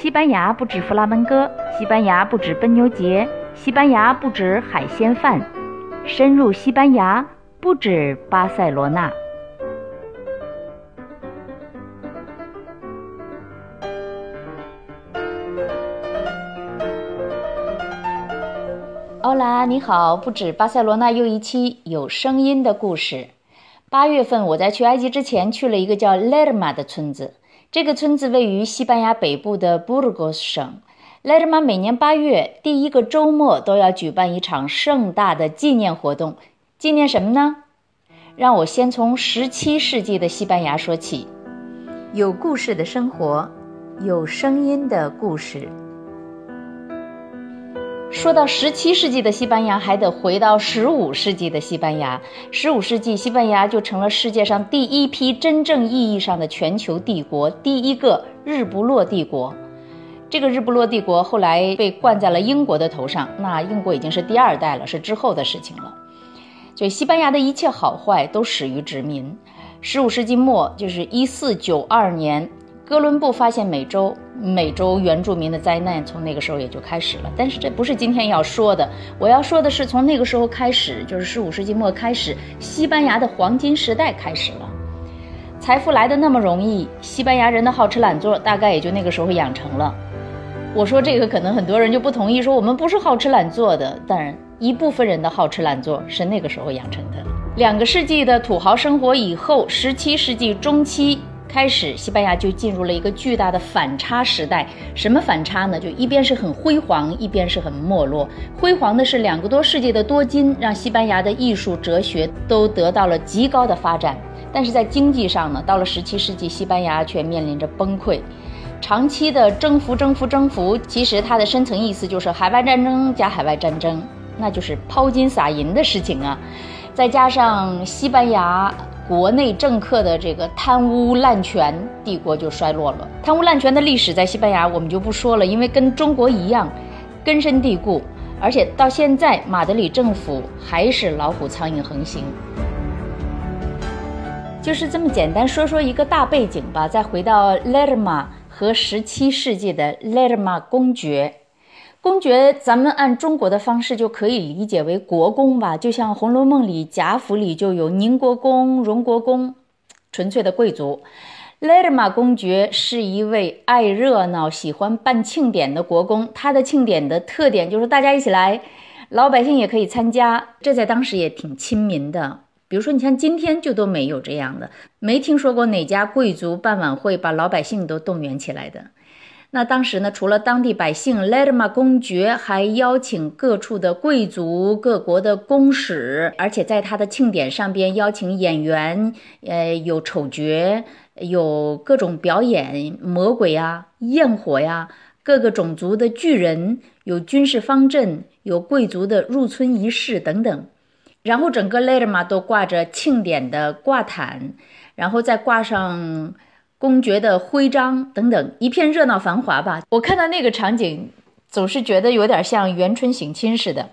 西班牙不止弗拉门戈，西班牙不止奔牛节，西班牙不止海鲜饭，深入西班牙不止巴塞罗那。欧拉，你好，不止巴塞罗那又一期有声音的故事。八月份我在去埃及之前去了一个叫勒尔玛的村子。这个村子位于西班牙北部的布鲁戈斯省。莱德玛每年八月第一个周末都要举办一场盛大的纪念活动，纪念什么呢？让我先从十七世纪的西班牙说起。有故事的生活，有声音的故事。说到十七世纪的西班牙，还得回到十五世纪的西班牙。十五世纪，西班牙就成了世界上第一批真正意义上的全球帝国，第一个日不落帝国。这个日不落帝国后来被冠在了英国的头上，那英国已经是第二代了，是之后的事情了。所以，西班牙的一切好坏都始于殖民。十五世纪末，就是一四九二年。哥伦布发现美洲，美洲原住民的灾难从那个时候也就开始了。但是这不是今天要说的，我要说的是从那个时候开始，就是十五世纪末开始，西班牙的黄金时代开始了。财富来的那么容易，西班牙人的好吃懒做大概也就那个时候养成了。我说这个可能很多人就不同意，说我们不是好吃懒做的。当然，一部分人的好吃懒做是那个时候养成的。两个世纪的土豪生活以后，十七世纪中期。开始，西班牙就进入了一个巨大的反差时代。什么反差呢？就一边是很辉煌，一边是很没落。辉煌的是两个多世纪的多金，让西班牙的艺术、哲学都得到了极高的发展。但是在经济上呢，到了十七世纪，西班牙却面临着崩溃。长期的征服、征服、征服，其实它的深层意思就是海外战争加海外战争，那就是抛金撒银的事情啊。再加上西班牙。国内政客的这个贪污滥权，帝国就衰落了。贪污滥权的历史在西班牙我们就不说了，因为跟中国一样，根深蒂固，而且到现在马德里政府还是老虎苍蝇横行。就是这么简单说说一个大背景吧，再回到勒尔玛和十七世纪的勒尔玛公爵。公爵，咱们按中国的方式就可以理解为国公吧，就像《红楼梦》里贾府里就有宁国公、荣国公，纯粹的贵族。勒德玛公爵是一位爱热闹、喜欢办庆典的国公，他的庆典的特点就是大家一起来，老百姓也可以参加，这在当时也挺亲民的。比如说，你像今天就都没有这样的，没听说过哪家贵族办晚会把老百姓都动员起来的。那当时呢，除了当地百姓，勒尔玛公爵还邀请各处的贵族、各国的公使，而且在他的庆典上边邀请演员，呃，有丑角，有各种表演，魔鬼呀、焰火呀，各个种族的巨人，有军事方阵，有贵族的入村仪式等等。然后整个勒尔玛都挂着庆典的挂毯，然后再挂上。公爵的徽章等等，一片热闹繁华吧。我看到那个场景，总是觉得有点像元春省亲似的，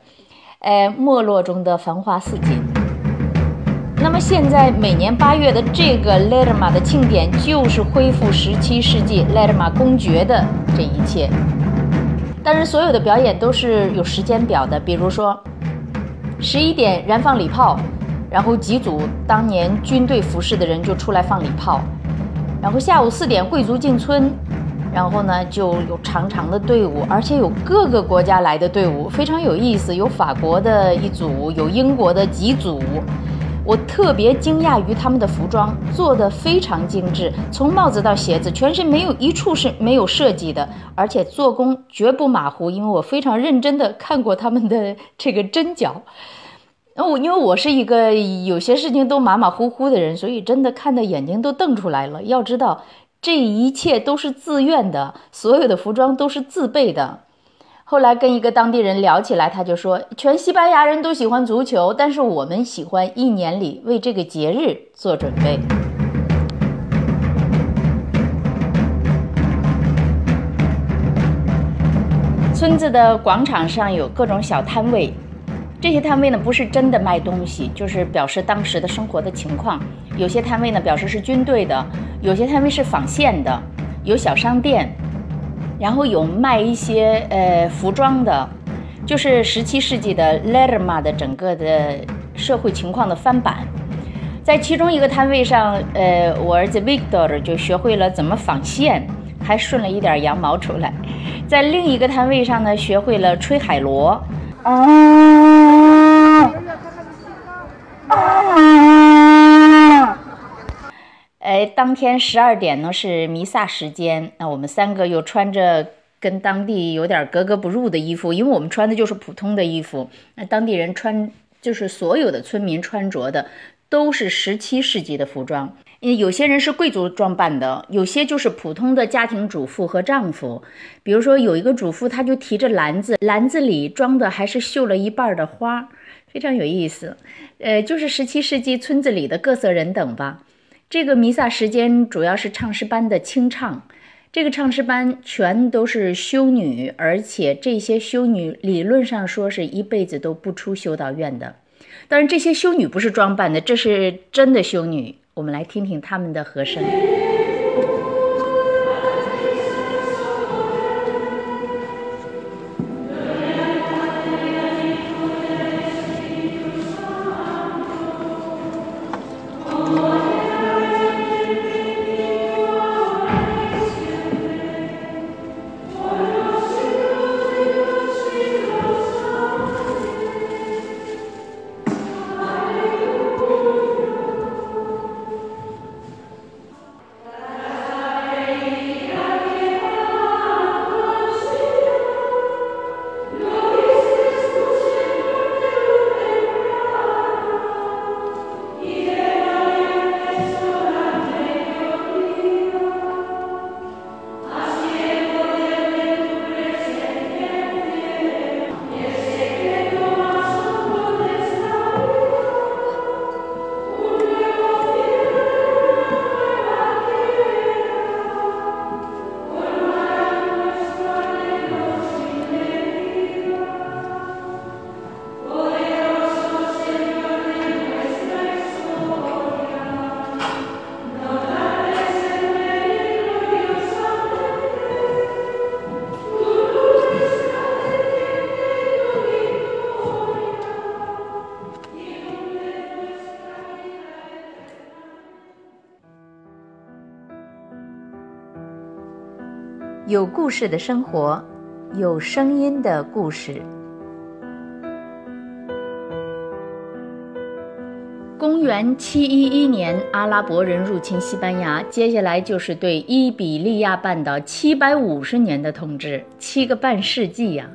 哎，没落中的繁花似锦。那么现在每年八月的这个勒尔玛的庆典，就是恢复十七世纪勒尔玛公爵的这一切。但是，所有的表演都是有时间表的，比如说十一点燃放礼炮，然后几组当年军队服饰的人就出来放礼炮。然后下午四点，贵族进村，然后呢就有长长的队伍，而且有各个国家来的队伍，非常有意思。有法国的一组，有英国的几组。我特别惊讶于他们的服装做的非常精致，从帽子到鞋子，全身没有一处是没有设计的，而且做工绝不马虎。因为我非常认真地看过他们的这个针脚。那我因为我是一个有些事情都马马虎虎的人，所以真的看的眼睛都瞪出来了。要知道，这一切都是自愿的，所有的服装都是自备的。后来跟一个当地人聊起来，他就说，全西班牙人都喜欢足球，但是我们喜欢一年里为这个节日做准备。村子的广场上有各种小摊位。这些摊位呢，不是真的卖东西，就是表示当时的生活的情况。有些摊位呢，表示是军队的；有些摊位是纺线的，有小商店。然后有卖一些呃服装的，就是十七世纪的 Lerma 的整个的社会情况的翻版。在其中一个摊位上，呃，我儿子 Victor 就学会了怎么纺线，还顺了一点羊毛出来。在另一个摊位上呢，学会了吹海螺。哎，当天十二点呢是弥撒时间，那我们三个又穿着跟当地有点格格不入的衣服，因为我们穿的就是普通的衣服，那当地人穿就是所有的村民穿着的。都是十七世纪的服装，因为有些人是贵族装扮的，有些就是普通的家庭主妇和丈夫。比如说，有一个主妇，她就提着篮子，篮子里装的还是绣了一半的花，非常有意思。呃，就是十七世纪村子里的各色人等吧。这个弥撒时间主要是唱诗班的清唱，这个唱诗班全都是修女，而且这些修女理论上说是一辈子都不出修道院的。当然，这些修女不是装扮的，这是真的修女。我们来听听他们的和声。有故事的生活，有声音的故事。公元七一一年，阿拉伯人入侵西班牙，接下来就是对伊比利亚半岛七百五十年的统治，七个半世纪呀！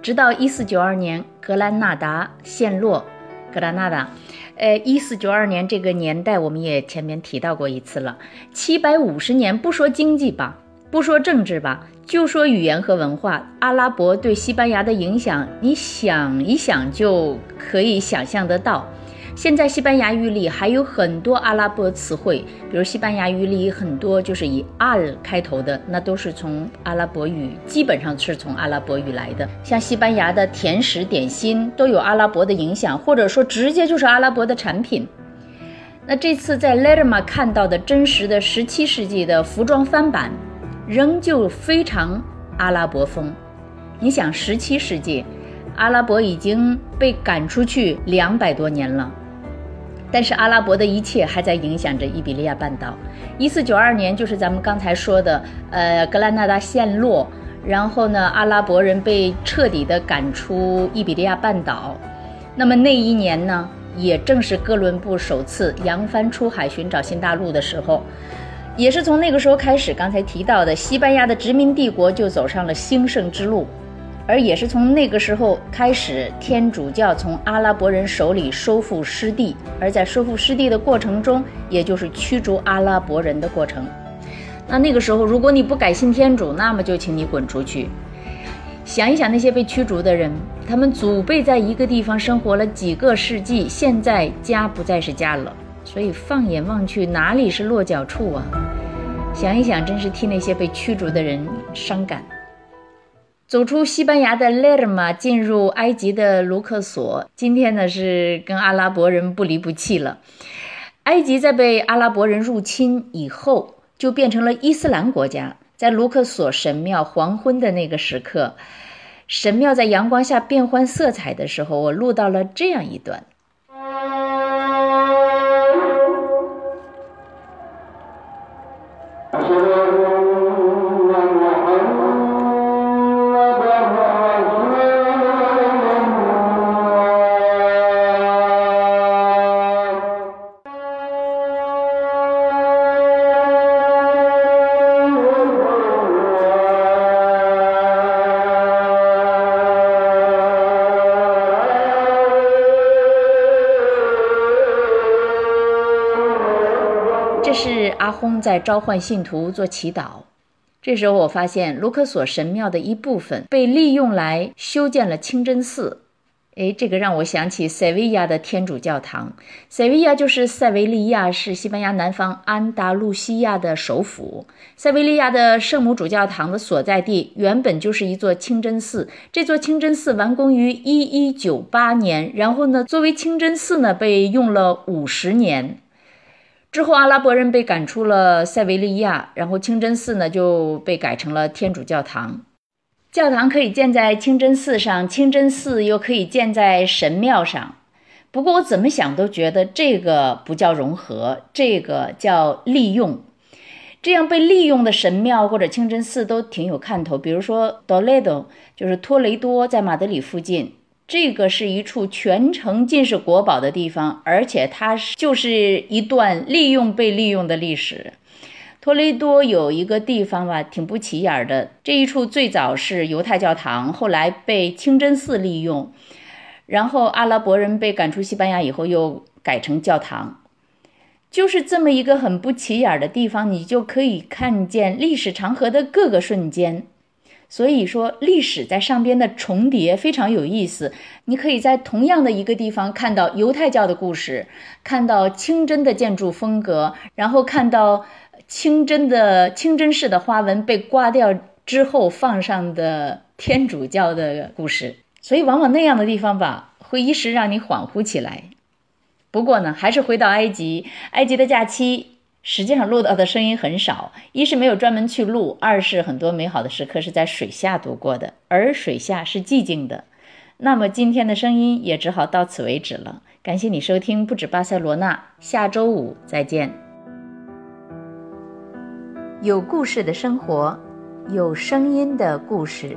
直到一四九二年，格兰纳达陷落。格兰纳达，呃，一四九二年这个年代，我们也前面提到过一次了。七百五十年，不说经济吧。不说政治吧，就说语言和文化，阿拉伯对西班牙的影响，你想一想就可以想象得到。现在西班牙语里还有很多阿拉伯词汇，比如西班牙语里很多就是以 al 开头的，那都是从阿拉伯语，基本上是从阿拉伯语来的。像西班牙的甜食点心都有阿拉伯的影响，或者说直接就是阿拉伯的产品。那这次在 Lerma 看到的真实的17世纪的服装翻版。仍旧非常阿拉伯风。你想，十七世纪，阿拉伯已经被赶出去两百多年了，但是阿拉伯的一切还在影响着伊比利亚半岛。一四九二年，就是咱们刚才说的，呃，格兰纳达陷落，然后呢，阿拉伯人被彻底的赶出伊比利亚半岛。那么那一年呢，也正是哥伦布首次扬帆出海寻找新大陆的时候。也是从那个时候开始，刚才提到的西班牙的殖民帝国就走上了兴盛之路，而也是从那个时候开始，天主教从阿拉伯人手里收复失地，而在收复失地的过程中，也就是驱逐阿拉伯人的过程。那那个时候，如果你不改信天主，那么就请你滚出去。想一想那些被驱逐的人，他们祖辈在一个地方生活了几个世纪，现在家不再是家了。所以放眼望去，哪里是落脚处啊？想一想，真是替那些被驱逐的人伤感。走出西班牙的勒尔玛，进入埃及的卢克索，今天呢是跟阿拉伯人不离不弃了。埃及在被阿拉伯人入侵以后，就变成了伊斯兰国家。在卢克索神庙黄昏的那个时刻，神庙在阳光下变换色彩的时候，我录到了这样一段。阿訇在召唤信徒做祈祷。这时候，我发现卢克索神庙的一部分被利用来修建了清真寺。哎，这个让我想起塞维亚的天主教堂。塞维亚就是塞维利亚，是西班牙南方安达卢西亚的首府。塞维利亚的圣母主教堂的所在地原本就是一座清真寺。这座清真寺完工于一一九八年，然后呢，作为清真寺呢，被用了五十年。之后，阿拉伯人被赶出了塞维利亚，然后清真寺呢就被改成了天主教堂。教堂可以建在清真寺上，清真寺又可以建在神庙上。不过我怎么想都觉得这个不叫融合，这个叫利用。这样被利用的神庙或者清真寺都挺有看头。比如说多雷多，就是托雷多，在马德里附近。这个是一处全城尽是国宝的地方，而且它是就是一段利用被利用的历史。托雷多有一个地方吧，挺不起眼的。这一处最早是犹太教堂，后来被清真寺利用，然后阿拉伯人被赶出西班牙以后又改成教堂。就是这么一个很不起眼的地方，你就可以看见历史长河的各个瞬间。所以说，历史在上边的重叠非常有意思。你可以在同样的一个地方看到犹太教的故事，看到清真的建筑风格，然后看到清真的清真式的花纹被刮掉之后放上的天主教的故事。所以，往往那样的地方吧，会一时让你恍惚起来。不过呢，还是回到埃及，埃及的假期。实际上录到的声音很少，一是没有专门去录，二是很多美好的时刻是在水下度过的，而水下是寂静的。那么今天的声音也只好到此为止了。感谢你收听不止巴塞罗那，下周五再见。有故事的生活，有声音的故事。